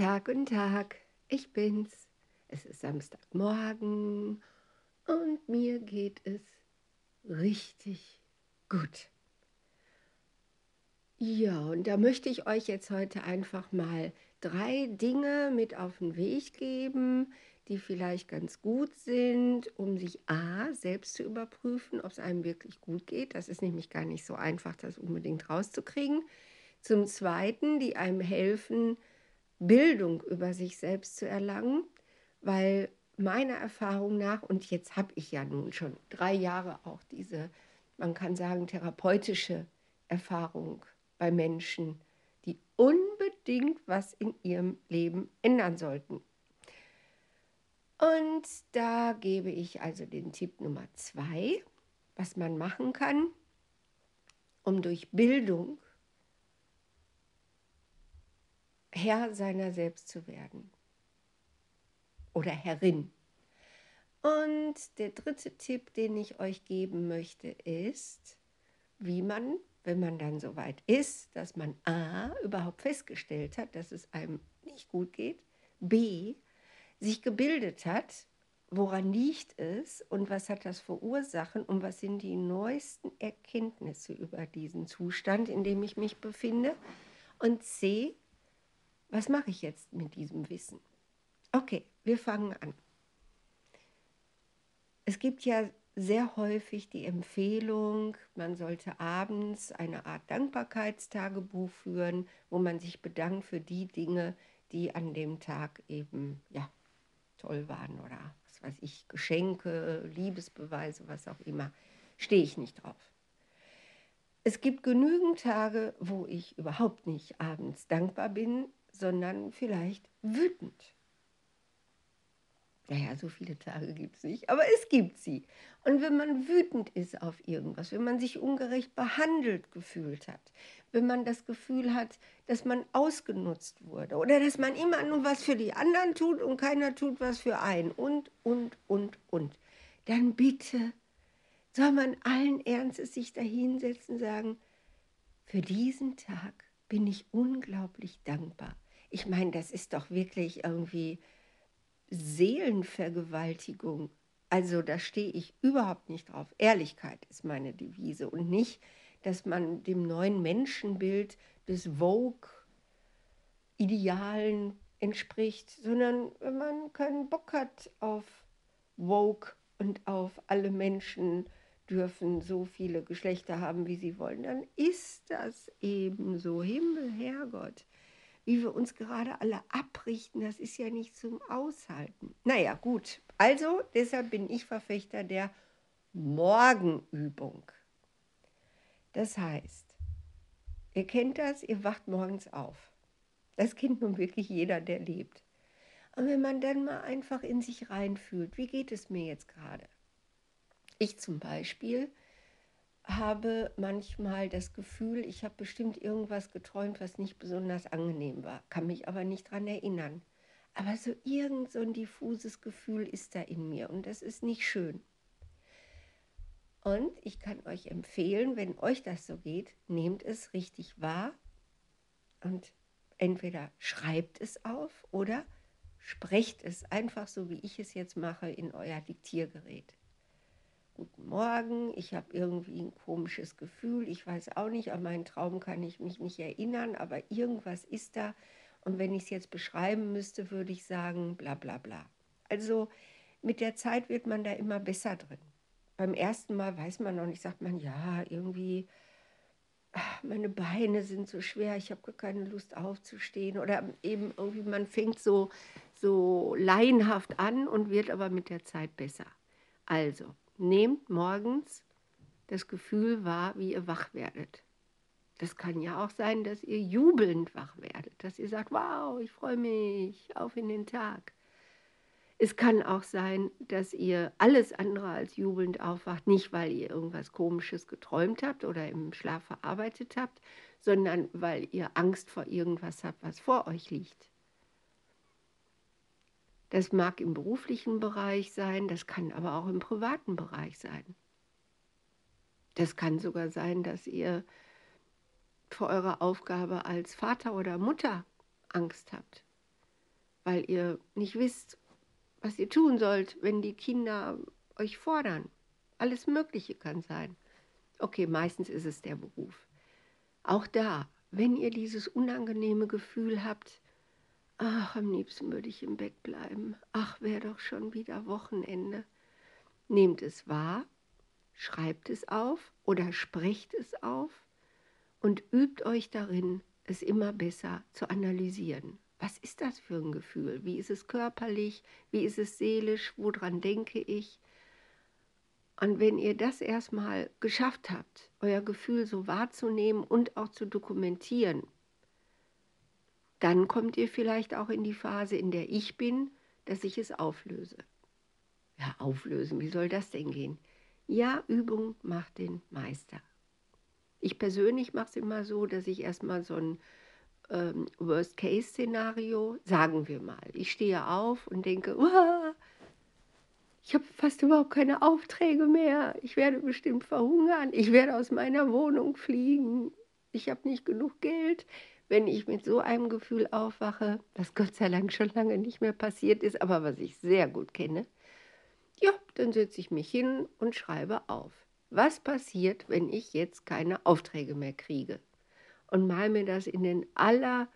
Tag, guten Tag, ich bin's. Es ist Samstagmorgen und mir geht es richtig gut. Ja, und da möchte ich euch jetzt heute einfach mal drei Dinge mit auf den Weg geben, die vielleicht ganz gut sind, um sich A, selbst zu überprüfen, ob es einem wirklich gut geht. Das ist nämlich gar nicht so einfach, das unbedingt rauszukriegen. Zum Zweiten, die einem helfen, Bildung über sich selbst zu erlangen, weil meiner Erfahrung nach, und jetzt habe ich ja nun schon drei Jahre auch diese, man kann sagen, therapeutische Erfahrung bei Menschen, die unbedingt was in ihrem Leben ändern sollten. Und da gebe ich also den Tipp Nummer zwei, was man machen kann, um durch Bildung Herr seiner selbst zu werden oder Herrin. Und der dritte Tipp, den ich euch geben möchte, ist, wie man, wenn man dann so weit ist, dass man A überhaupt festgestellt hat, dass es einem nicht gut geht, B sich gebildet hat, woran liegt es und was hat das für Ursachen und was sind die neuesten Erkenntnisse über diesen Zustand, in dem ich mich befinde. Und C, was mache ich jetzt mit diesem Wissen? Okay, wir fangen an. Es gibt ja sehr häufig die Empfehlung, man sollte abends eine Art Dankbarkeitstagebuch führen, wo man sich bedankt für die Dinge, die an dem Tag eben ja, toll waren oder was weiß ich, Geschenke, Liebesbeweise, was auch immer. Stehe ich nicht drauf. Es gibt genügend Tage, wo ich überhaupt nicht abends dankbar bin, sondern vielleicht wütend. Naja, so viele Tage gibt es nicht, aber es gibt sie. Und wenn man wütend ist auf irgendwas, wenn man sich ungerecht behandelt gefühlt hat, wenn man das Gefühl hat, dass man ausgenutzt wurde oder dass man immer nur was für die anderen tut und keiner tut was für einen und, und, und, und, dann bitte soll man allen Ernstes sich dahinsetzen und sagen, für diesen Tag bin ich unglaublich dankbar. Ich meine, das ist doch wirklich irgendwie Seelenvergewaltigung. Also da stehe ich überhaupt nicht drauf. Ehrlichkeit ist meine Devise und nicht, dass man dem neuen Menschenbild des Vogue-Idealen entspricht, sondern wenn man keinen Bock hat auf Vogue und auf alle Menschen dürfen so viele Geschlechter haben, wie sie wollen, dann ist das eben so. Himmel, Herrgott wie wir uns gerade alle abrichten, das ist ja nicht zum Aushalten. Naja, gut. Also, deshalb bin ich Verfechter der Morgenübung. Das heißt, ihr kennt das, ihr wacht morgens auf. Das kennt nun wirklich jeder, der lebt. Und wenn man dann mal einfach in sich reinfühlt, wie geht es mir jetzt gerade? Ich zum Beispiel habe manchmal das Gefühl, ich habe bestimmt irgendwas geträumt, was nicht besonders angenehm war, kann mich aber nicht daran erinnern. Aber so irgend so ein diffuses Gefühl ist da in mir und das ist nicht schön. Und ich kann euch empfehlen, wenn euch das so geht, nehmt es richtig wahr und entweder schreibt es auf oder sprecht es einfach so, wie ich es jetzt mache, in euer Diktiergerät guten Morgen, ich habe irgendwie ein komisches Gefühl, ich weiß auch nicht, an meinen Traum kann ich mich nicht erinnern, aber irgendwas ist da. Und wenn ich es jetzt beschreiben müsste, würde ich sagen, bla bla bla. Also mit der Zeit wird man da immer besser drin. Beim ersten Mal weiß man noch nicht, sagt man, ja, irgendwie, ach, meine Beine sind so schwer, ich habe keine Lust aufzustehen. Oder eben irgendwie, man fängt so, so laienhaft an und wird aber mit der Zeit besser. Also, Nehmt morgens das Gefühl wahr, wie ihr wach werdet. Das kann ja auch sein, dass ihr jubelnd wach werdet, dass ihr sagt, wow, ich freue mich auf in den Tag. Es kann auch sein, dass ihr alles andere als jubelnd aufwacht, nicht weil ihr irgendwas Komisches geträumt habt oder im Schlaf verarbeitet habt, sondern weil ihr Angst vor irgendwas habt, was vor euch liegt. Das mag im beruflichen Bereich sein, das kann aber auch im privaten Bereich sein. Das kann sogar sein, dass ihr vor eurer Aufgabe als Vater oder Mutter Angst habt. weil ihr nicht wisst, was ihr tun sollt, wenn die Kinder euch fordern. Alles Mögliche kann sein. Okay, meistens ist es der Beruf. Auch da, wenn ihr dieses unangenehme Gefühl habt, ach, am liebsten würde ich im Bett bleiben, ach, wäre doch schon wieder Wochenende, nehmt es wahr, schreibt es auf oder sprecht es auf und übt euch darin, es immer besser zu analysieren. Was ist das für ein Gefühl? Wie ist es körperlich? Wie ist es seelisch? Woran denke ich? Und wenn ihr das erstmal geschafft habt, euer Gefühl so wahrzunehmen und auch zu dokumentieren, dann kommt ihr vielleicht auch in die Phase, in der ich bin, dass ich es auflöse. Ja, auflösen, wie soll das denn gehen? Ja, Übung macht den Meister. Ich persönlich mache es immer so, dass ich erstmal so ein ähm, Worst-Case-Szenario, sagen wir mal, ich stehe auf und denke, ich habe fast überhaupt keine Aufträge mehr. Ich werde bestimmt verhungern. Ich werde aus meiner Wohnung fliegen. Ich habe nicht genug Geld. Wenn ich mit so einem Gefühl aufwache, was Gott sei Dank schon lange nicht mehr passiert ist, aber was ich sehr gut kenne, ja, dann setze ich mich hin und schreibe auf. Was passiert, wenn ich jetzt keine Aufträge mehr kriege? Und mal mir das in den aller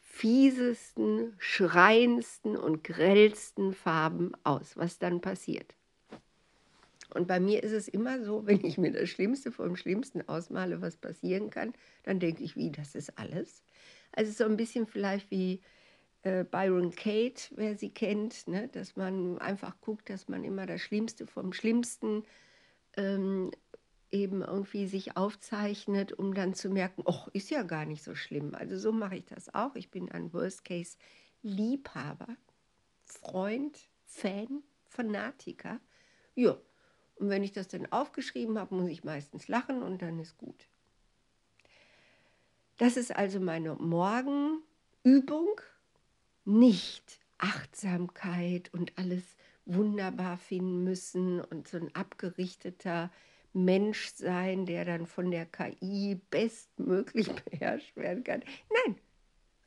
fiesesten, schreiendsten und grellsten Farben aus, was dann passiert. Und bei mir ist es immer so, wenn ich mir das Schlimmste vom Schlimmsten ausmale, was passieren kann, dann denke ich, wie, das ist alles. Also so ein bisschen vielleicht wie äh, Byron Kate, wer sie kennt, ne? dass man einfach guckt, dass man immer das Schlimmste vom Schlimmsten ähm, eben irgendwie sich aufzeichnet, um dann zu merken, oh, ist ja gar nicht so schlimm. Also so mache ich das auch. Ich bin ein Worst-Case-Liebhaber, Freund, Fan, Fanatiker. Ja, und wenn ich das dann aufgeschrieben habe, muss ich meistens lachen und dann ist gut. Das ist also meine Morgenübung. Nicht Achtsamkeit und alles wunderbar finden müssen und so ein abgerichteter Mensch sein, der dann von der KI bestmöglich beherrscht werden kann. Nein,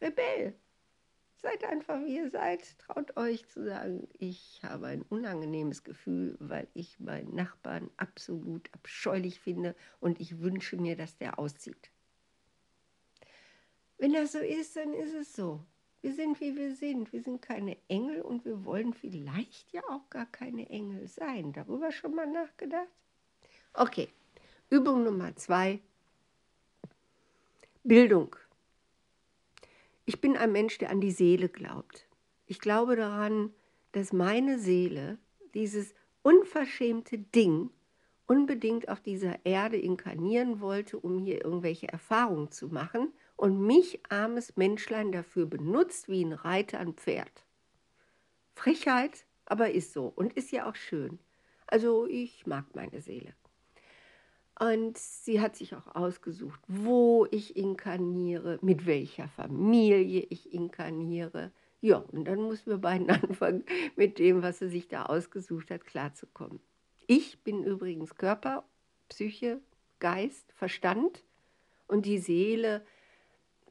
Rebell. Seid einfach, wie ihr seid. Traut euch zu sagen, ich habe ein unangenehmes Gefühl, weil ich meinen Nachbarn absolut abscheulich finde und ich wünsche mir, dass der auszieht. Wenn das so ist, dann ist es so. Wir sind, wie wir sind. Wir sind keine Engel und wir wollen vielleicht ja auch gar keine Engel sein. Darüber schon mal nachgedacht? Okay, Übung Nummer zwei. Bildung. Ich bin ein Mensch, der an die Seele glaubt. Ich glaube daran, dass meine Seele, dieses unverschämte Ding, unbedingt auf dieser Erde inkarnieren wollte, um hier irgendwelche Erfahrungen zu machen und mich, armes Menschlein, dafür benutzt wie ein Reiter ein Pferd. Frechheit, aber ist so und ist ja auch schön. Also ich mag meine Seele. Und sie hat sich auch ausgesucht, wo ich inkarniere, mit welcher Familie ich inkarniere. Ja, und dann mussten wir beiden anfangen, mit dem, was sie sich da ausgesucht hat, klarzukommen. Ich bin übrigens Körper, Psyche, Geist, Verstand und die Seele.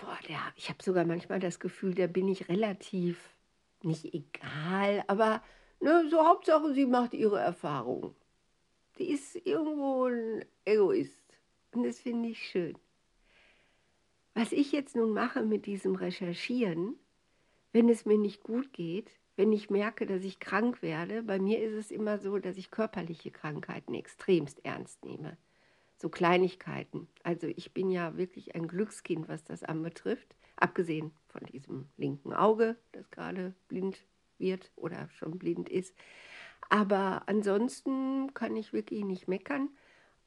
Boah, der, ich habe sogar manchmal das Gefühl, da bin ich relativ nicht egal, aber ne, so Hauptsache, sie macht ihre Erfahrungen die ist irgendwo ein Egoist. Und das finde ich schön. Was ich jetzt nun mache mit diesem Recherchieren, wenn es mir nicht gut geht, wenn ich merke, dass ich krank werde, bei mir ist es immer so, dass ich körperliche Krankheiten extremst ernst nehme. So Kleinigkeiten. Also ich bin ja wirklich ein Glückskind, was das anbetrifft, abgesehen von diesem linken Auge, das gerade blind wird oder schon blind ist. Aber ansonsten kann ich wirklich nicht meckern.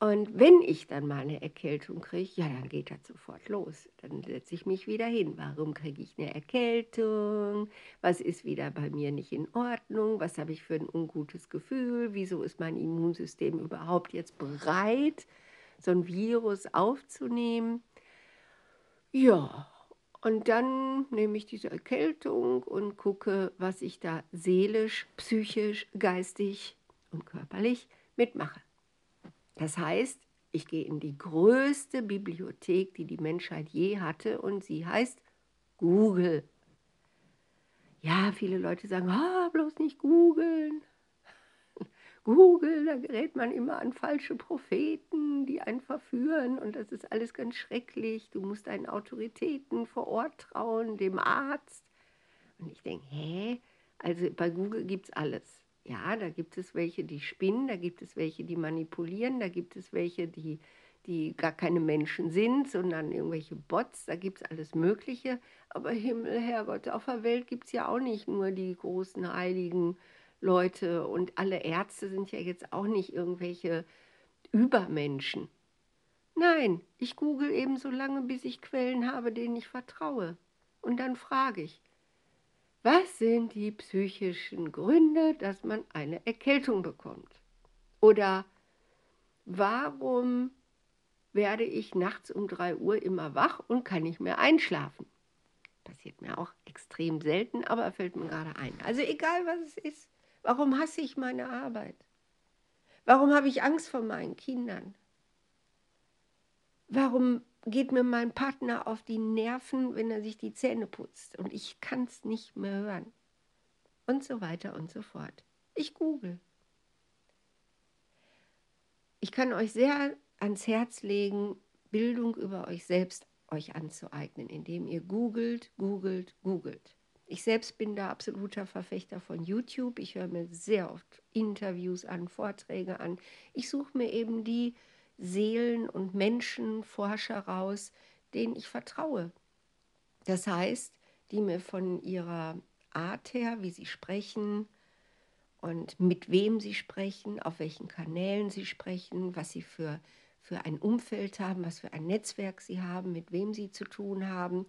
Und wenn ich dann mal eine Erkältung kriege, ja, dann geht das sofort los. Dann setze ich mich wieder hin. Warum kriege ich eine Erkältung? Was ist wieder bei mir nicht in Ordnung? Was habe ich für ein ungutes Gefühl? Wieso ist mein Immunsystem überhaupt jetzt bereit, so ein Virus aufzunehmen? Ja, und dann nehme ich diese Erkältung und gucke, was ich da seelisch, psychisch, geistig und körperlich mitmache. Das heißt, ich gehe in die größte Bibliothek, die die Menschheit je hatte, und sie heißt Google. Ja, viele Leute sagen, ah, bloß nicht googeln. Google, da gerät man immer an falsche Propheten, die einen verführen und das ist alles ganz schrecklich. Du musst deinen Autoritäten vor Ort trauen, dem Arzt. Und ich denke, hä? Also bei Google gibt es alles. Ja, da gibt es welche, die spinnen, da gibt es welche, die manipulieren, da gibt es welche, die, die gar keine Menschen sind, sondern irgendwelche Bots, da gibt es alles Mögliche. Aber Himmel, Herrgott, auf der Welt gibt es ja auch nicht nur die großen heiligen Leute und alle Ärzte sind ja jetzt auch nicht irgendwelche Übermenschen. Nein, ich google eben so lange, bis ich Quellen habe, denen ich vertraue. Und dann frage ich, was sind die psychischen Gründe, dass man eine Erkältung bekommt? Oder warum werde ich nachts um 3 Uhr immer wach und kann nicht mehr einschlafen? Passiert mir auch extrem selten, aber fällt mir gerade ein. Also egal, was es ist, Warum hasse ich meine Arbeit? Warum habe ich Angst vor meinen Kindern? Warum geht mir mein Partner auf die Nerven, wenn er sich die Zähne putzt und ich kann es nicht mehr hören? Und so weiter und so fort. Ich google. Ich kann euch sehr ans Herz legen, Bildung über euch selbst euch anzueignen, indem ihr googelt, googelt, googelt. Ich selbst bin da absoluter Verfechter von YouTube. Ich höre mir sehr oft Interviews an, Vorträge an. Ich suche mir eben die Seelen und Menschen, Forscher raus, denen ich vertraue. Das heißt, die mir von ihrer Art her, wie sie sprechen und mit wem sie sprechen, auf welchen Kanälen sie sprechen, was sie für, für ein Umfeld haben, was für ein Netzwerk sie haben, mit wem sie zu tun haben,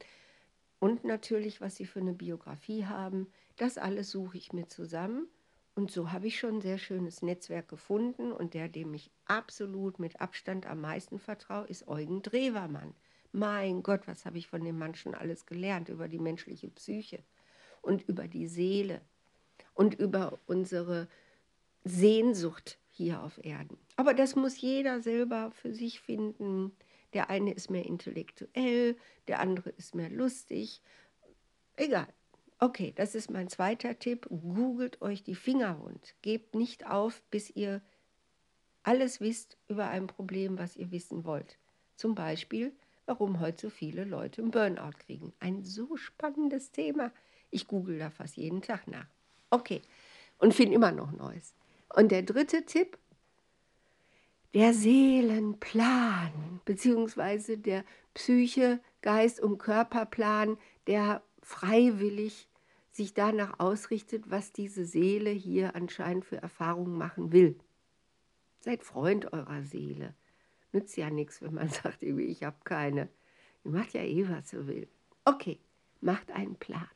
und natürlich, was sie für eine Biografie haben. Das alles suche ich mir zusammen. Und so habe ich schon ein sehr schönes Netzwerk gefunden. Und der, dem ich absolut mit Abstand am meisten vertraue, ist Eugen Drewermann. Mein Gott, was habe ich von dem Mann schon alles gelernt über die menschliche Psyche und über die Seele und über unsere Sehnsucht hier auf Erden. Aber das muss jeder selber für sich finden. Der eine ist mehr intellektuell, der andere ist mehr lustig. Egal. Okay, das ist mein zweiter Tipp. Googelt euch die Finger rund. Gebt nicht auf, bis ihr alles wisst über ein Problem, was ihr wissen wollt. Zum Beispiel, warum heute so viele Leute einen Burnout kriegen. Ein so spannendes Thema. Ich google da fast jeden Tag nach. Okay, und finde immer noch Neues. Und der dritte Tipp, der Seelenplan, beziehungsweise der Psyche, Geist und Körperplan, der freiwillig sich danach ausrichtet, was diese Seele hier anscheinend für Erfahrungen machen will. Seid Freund eurer Seele. Nützt ja nichts, wenn man sagt, ich habe keine. Ihr macht ja eh, was ihr will. Okay, macht einen Plan.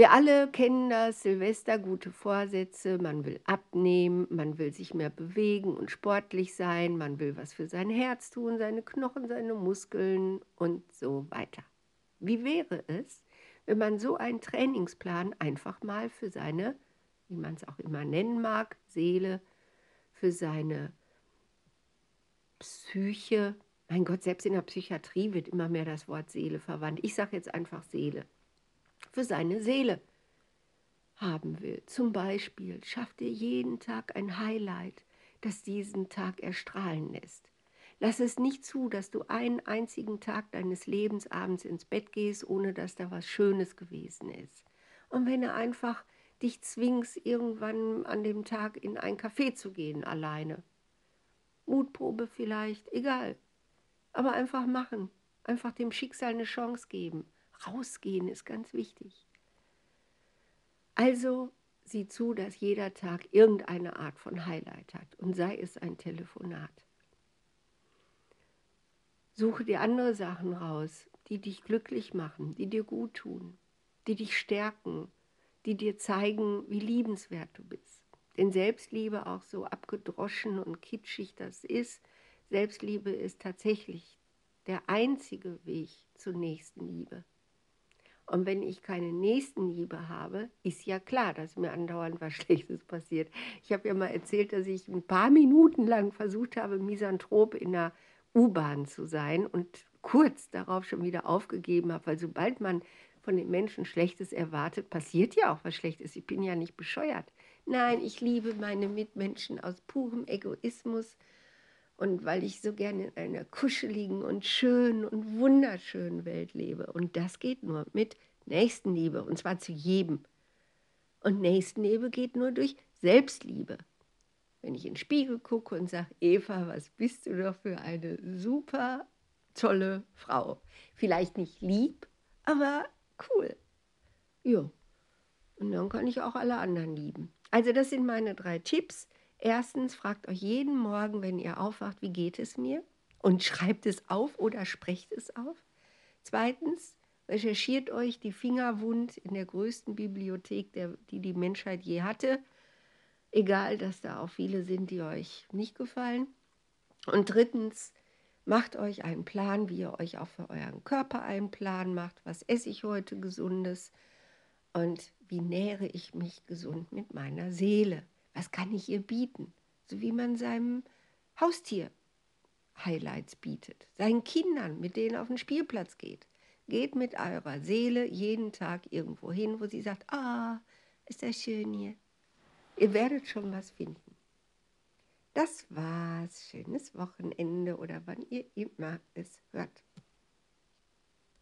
Wir alle kennen das, Silvester, gute Vorsätze, man will abnehmen, man will sich mehr bewegen und sportlich sein, man will was für sein Herz tun, seine Knochen, seine Muskeln und so weiter. Wie wäre es, wenn man so einen Trainingsplan einfach mal für seine, wie man es auch immer nennen mag, Seele, für seine Psyche, mein Gott, selbst in der Psychiatrie wird immer mehr das Wort Seele verwandt. Ich sage jetzt einfach Seele für seine Seele haben will. Zum Beispiel schafft dir jeden Tag ein Highlight, das diesen Tag erstrahlen lässt. Lass es nicht zu, dass du einen einzigen Tag deines Lebens abends ins Bett gehst, ohne dass da was Schönes gewesen ist. Und wenn du einfach dich zwingst, irgendwann an dem Tag in ein Café zu gehen, alleine. Mutprobe vielleicht, egal. Aber einfach machen. Einfach dem Schicksal eine Chance geben. Rausgehen ist ganz wichtig. Also sieh zu, dass jeder Tag irgendeine Art von Highlight hat und sei es ein Telefonat. Suche dir andere Sachen raus, die dich glücklich machen, die dir gut tun, die dich stärken, die dir zeigen, wie liebenswert du bist. Denn Selbstliebe, auch so abgedroschen und kitschig das ist, Selbstliebe ist tatsächlich der einzige Weg zur nächsten Liebe. Und wenn ich keine Nächstenliebe habe, ist ja klar, dass mir andauernd was Schlechtes passiert. Ich habe ja mal erzählt, dass ich ein paar Minuten lang versucht habe, Misanthrop in der U-Bahn zu sein und kurz darauf schon wieder aufgegeben habe, weil sobald man von den Menschen Schlechtes erwartet, passiert ja auch was Schlechtes. Ich bin ja nicht bescheuert. Nein, ich liebe meine Mitmenschen aus purem Egoismus und weil ich so gerne in einer kuscheligen und schönen und wunderschönen Welt lebe. Und das geht nur mit Nächstenliebe und zwar zu jedem. Und Nächstenliebe geht nur durch Selbstliebe. Wenn ich in den Spiegel gucke und sage, Eva, was bist du doch für eine super tolle Frau. Vielleicht nicht lieb, aber cool. Ja. Und dann kann ich auch alle anderen lieben. Also das sind meine drei Tipps. Erstens, fragt euch jeden Morgen, wenn ihr aufwacht, wie geht es mir? Und schreibt es auf oder sprecht es auf. Zweitens, recherchiert euch die Finger wund in der größten Bibliothek, der, die die Menschheit je hatte. Egal, dass da auch viele sind, die euch nicht gefallen. Und drittens, macht euch einen Plan, wie ihr euch auch für euren Körper einen Plan macht. Was esse ich heute gesundes? Und wie nähere ich mich gesund mit meiner Seele? Was kann ich ihr bieten? So wie man seinem Haustier Highlights bietet, seinen Kindern, mit denen auf den Spielplatz geht. Geht mit eurer Seele jeden Tag irgendwo hin, wo sie sagt, ah, ist das schön hier. Ihr werdet schon was finden. Das war's. Schönes Wochenende oder wann ihr immer es hört.